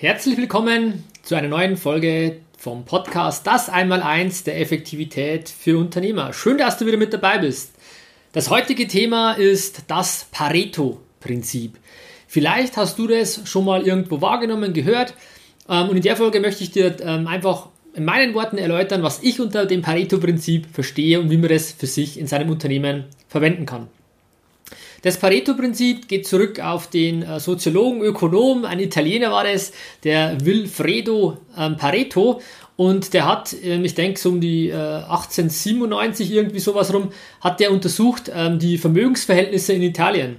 Herzlich willkommen zu einer neuen Folge vom Podcast Das Einmaleins der Effektivität für Unternehmer. Schön, dass du wieder mit dabei bist. Das heutige Thema ist das Pareto-Prinzip. Vielleicht hast du das schon mal irgendwo wahrgenommen, gehört. Ähm, und in der Folge möchte ich dir ähm, einfach in meinen Worten erläutern, was ich unter dem Pareto-Prinzip verstehe und wie man das für sich in seinem Unternehmen verwenden kann. Das Pareto-Prinzip geht zurück auf den äh, Soziologen, Ökonom, ein Italiener war das, der Wilfredo ähm, Pareto. Und der hat, ähm, ich denke, so um die 1897 äh, irgendwie sowas rum, hat der untersucht ähm, die Vermögensverhältnisse in Italien.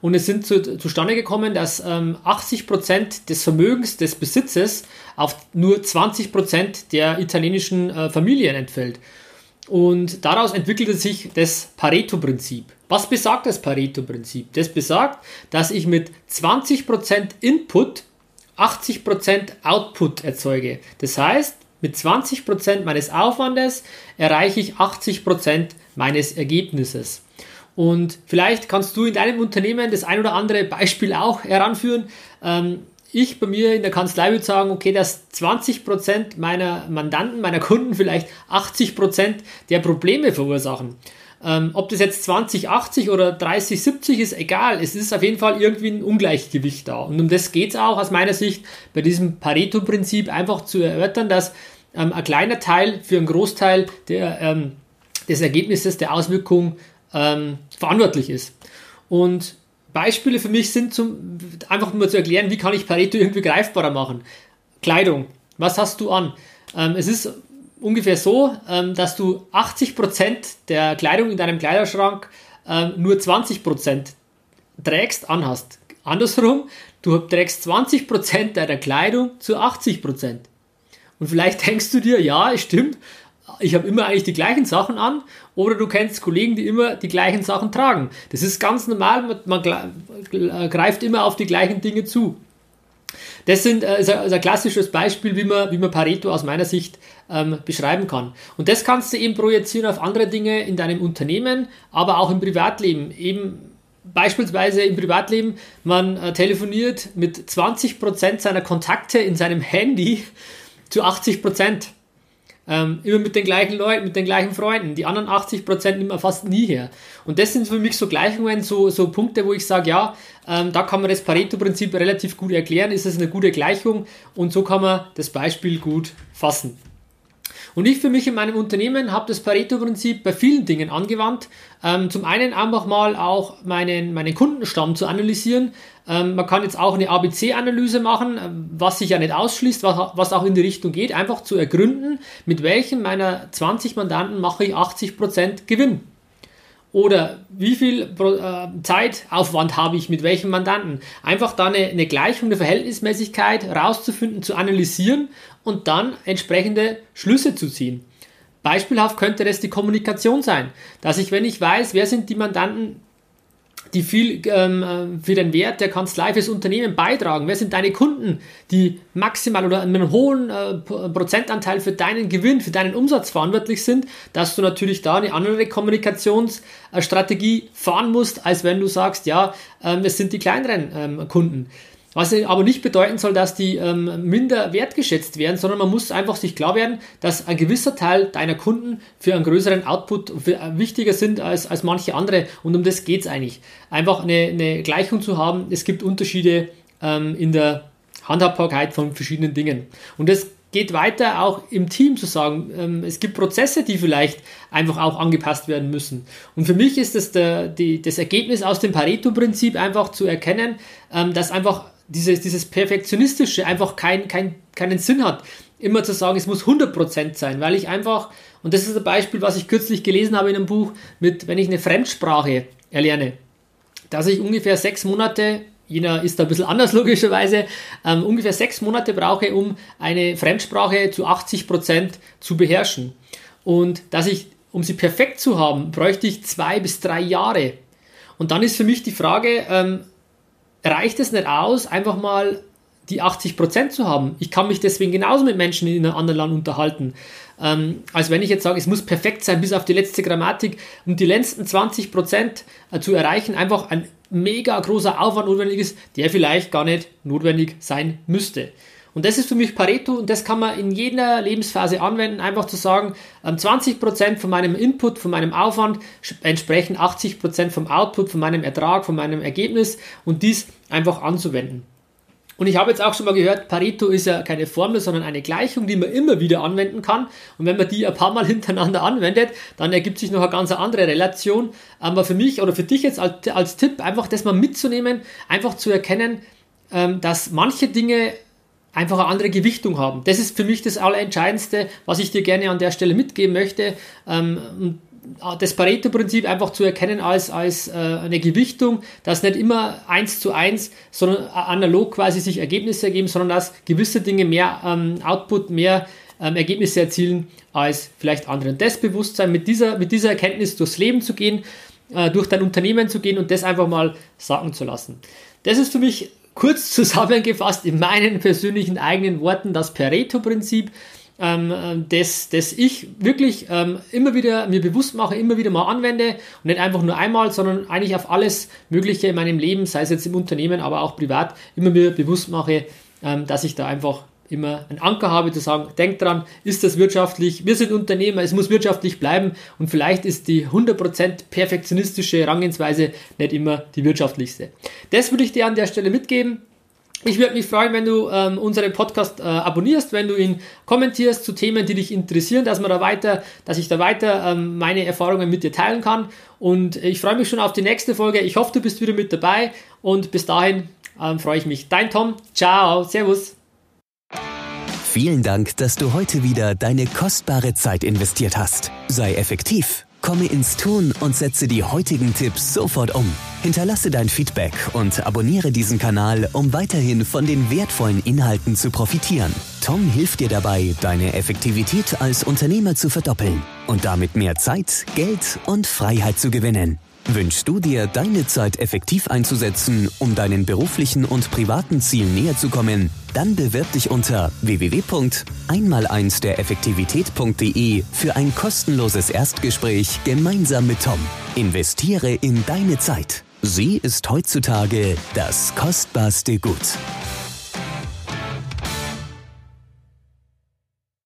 Und es sind zu, zustande gekommen, dass 80% des Vermögens des Besitzes auf nur 20% der italienischen äh, Familien entfällt. Und daraus entwickelte sich das Pareto-Prinzip. Was besagt das Pareto-Prinzip? Das besagt, dass ich mit 20% Input 80% Output erzeuge. Das heißt, mit 20% meines Aufwandes erreiche ich 80% meines Ergebnisses. Und vielleicht kannst du in deinem Unternehmen das ein oder andere Beispiel auch heranführen. Ähm, ich bei mir in der Kanzlei würde sagen, okay, dass 20% meiner Mandanten, meiner Kunden vielleicht 80% der Probleme verursachen. Ähm, ob das jetzt 20, 80 oder 30, 70 ist, egal. Es ist auf jeden Fall irgendwie ein Ungleichgewicht da. Und um das geht es auch aus meiner Sicht bei diesem Pareto-Prinzip einfach zu erörtern, dass ähm, ein kleiner Teil für einen Großteil der, ähm, des Ergebnisses, der Auswirkung ähm, verantwortlich ist. Und Beispiele für mich sind zum, einfach nur zu erklären, wie kann ich Pareto irgendwie greifbarer machen. Kleidung. Was hast du an? Ähm, es ist ungefähr so, ähm, dass du 80% der Kleidung in deinem Kleiderschrank ähm, nur 20% trägst, anhast. Andersrum, du trägst 20% deiner Kleidung zu 80%. Und vielleicht denkst du dir, ja, es stimmt, ich habe immer eigentlich die gleichen Sachen an oder du kennst Kollegen, die immer die gleichen Sachen tragen. Das ist ganz normal, man, man greift immer auf die gleichen Dinge zu. Das sind, äh, ist, ein, ist ein klassisches Beispiel, wie man, wie man Pareto aus meiner Sicht ähm, beschreiben kann. Und das kannst du eben projizieren auf andere Dinge in deinem Unternehmen, aber auch im Privatleben. Eben beispielsweise im Privatleben, man äh, telefoniert mit 20% seiner Kontakte in seinem Handy zu 80%. Ähm, immer mit den gleichen Leuten, mit den gleichen Freunden. Die anderen 80% nimmt man fast nie her. Und das sind für mich so Gleichungen, so, so Punkte, wo ich sage, ja, ähm, da kann man das Pareto-Prinzip relativ gut erklären, ist es eine gute Gleichung und so kann man das Beispiel gut fassen. Und ich für mich in meinem Unternehmen habe das Pareto-Prinzip bei vielen Dingen angewandt. Ähm, zum einen einfach mal auch meinen, meinen Kundenstamm zu analysieren. Ähm, man kann jetzt auch eine ABC-Analyse machen, ähm, was sich ja nicht ausschließt, was, was auch in die Richtung geht, einfach zu ergründen, mit welchen meiner 20 Mandanten mache ich 80% Gewinn. Oder wie viel äh, Zeitaufwand habe ich mit welchem Mandanten? Einfach da eine, eine Gleichung, eine Verhältnismäßigkeit rauszufinden, zu analysieren und dann entsprechende Schlüsse zu ziehen. Beispielhaft könnte das die Kommunikation sein, dass ich, wenn ich weiß, wer sind die Mandanten, die viel ähm, äh, für den Wert der Kanzlei fürs Unternehmen beitragen? Wer sind deine Kunden, die maximal oder einen hohen äh, Prozentanteil für deinen Gewinn, für deinen Umsatz verantwortlich sind, dass du natürlich da eine andere Kommunikationsstrategie fahren musst, als wenn du sagst, ja, ähm, es sind die kleineren ähm, Kunden. Was aber nicht bedeuten soll, dass die ähm, minder wertgeschätzt werden, sondern man muss einfach sich klar werden, dass ein gewisser Teil deiner Kunden für einen größeren Output äh, wichtiger sind als, als manche andere. Und um das geht es eigentlich. Einfach eine, eine, Gleichung zu haben, es gibt Unterschiede ähm, in der Handhabbarkeit von verschiedenen Dingen. Und das geht weiter auch im Team zu sagen, ähm, es gibt Prozesse, die vielleicht einfach auch angepasst werden müssen. Und für mich ist das der, die, das Ergebnis aus dem Pareto-Prinzip einfach zu erkennen, ähm, dass einfach dieses, dieses Perfektionistische einfach kein, kein, keinen Sinn hat, immer zu sagen, es muss 100% sein, weil ich einfach, und das ist ein Beispiel, was ich kürzlich gelesen habe in einem Buch, mit, wenn ich eine Fremdsprache erlerne, dass ich ungefähr sechs Monate Jeder ist da ein bisschen anders logischerweise. Ähm, ungefähr sechs Monate brauche, um eine Fremdsprache zu 80 Prozent zu beherrschen. Und dass ich, um sie perfekt zu haben, bräuchte ich zwei bis drei Jahre. Und dann ist für mich die Frage, ähm, reicht es nicht aus, einfach mal die 80% zu haben? Ich kann mich deswegen genauso mit Menschen in einem anderen Land unterhalten. Ähm, als wenn ich jetzt sage, es muss perfekt sein bis auf die letzte Grammatik, um die letzten 20% äh, zu erreichen, einfach ein mega großer Aufwand notwendig ist, der vielleicht gar nicht notwendig sein müsste. Und das ist für mich Pareto und das kann man in jeder Lebensphase anwenden, einfach zu sagen, 20% ähm, von meinem Input, von meinem Aufwand entsprechen 80% vom Output, von meinem Ertrag, von meinem Ergebnis und dies einfach anzuwenden. Und ich habe jetzt auch schon mal gehört, Pareto ist ja keine Formel, sondern eine Gleichung, die man immer wieder anwenden kann. Und wenn man die ein paar Mal hintereinander anwendet, dann ergibt sich noch eine ganz andere Relation. Aber für mich oder für dich jetzt als, als Tipp, einfach das mal mitzunehmen, einfach zu erkennen, ähm, dass manche Dinge einfach eine andere Gewichtung haben. Das ist für mich das Allerentscheidendste, was ich dir gerne an der Stelle mitgeben möchte. Ähm, das Pareto-Prinzip einfach zu erkennen als, als äh, eine Gewichtung, dass nicht immer eins zu eins, sondern analog quasi sich Ergebnisse ergeben, sondern dass gewisse Dinge mehr ähm, Output, mehr ähm, Ergebnisse erzielen als vielleicht andere. Und das Bewusstsein, mit dieser, mit dieser Erkenntnis durchs Leben zu gehen, äh, durch dein Unternehmen zu gehen und das einfach mal sagen zu lassen. Das ist für mich kurz zusammengefasst in meinen persönlichen eigenen Worten das Pareto-Prinzip ähm, äh, das, das ich wirklich ähm, immer wieder mir bewusst mache, immer wieder mal anwende und nicht einfach nur einmal, sondern eigentlich auf alles Mögliche in meinem Leben, sei es jetzt im Unternehmen, aber auch privat, immer wieder bewusst mache, ähm, dass ich da einfach immer einen Anker habe, zu sagen, denk dran, ist das wirtschaftlich, wir sind Unternehmer, es muss wirtschaftlich bleiben und vielleicht ist die 100% perfektionistische Herangehensweise nicht immer die wirtschaftlichste. Das würde ich dir an der Stelle mitgeben. Ich würde mich freuen, wenn du ähm, unseren Podcast äh, abonnierst, wenn du ihn kommentierst zu Themen, die dich interessieren, dass man da weiter, dass ich da weiter ähm, meine Erfahrungen mit dir teilen kann. Und ich freue mich schon auf die nächste Folge. Ich hoffe, du bist wieder mit dabei und bis dahin ähm, freue ich mich. Dein Tom. Ciao. Servus. Vielen Dank, dass du heute wieder deine kostbare Zeit investiert hast. Sei effektiv Komme ins Tun und setze die heutigen Tipps sofort um. Hinterlasse dein Feedback und abonniere diesen Kanal, um weiterhin von den wertvollen Inhalten zu profitieren. Tom hilft dir dabei, deine Effektivität als Unternehmer zu verdoppeln und damit mehr Zeit, Geld und Freiheit zu gewinnen. Wünschst du dir, deine Zeit effektiv einzusetzen, um deinen beruflichen und privaten Zielen näher zu kommen? Dann bewirb dich unter www.einmal1 der Effektivität.de für ein kostenloses Erstgespräch gemeinsam mit Tom. Investiere in deine Zeit. Sie ist heutzutage das kostbarste Gut.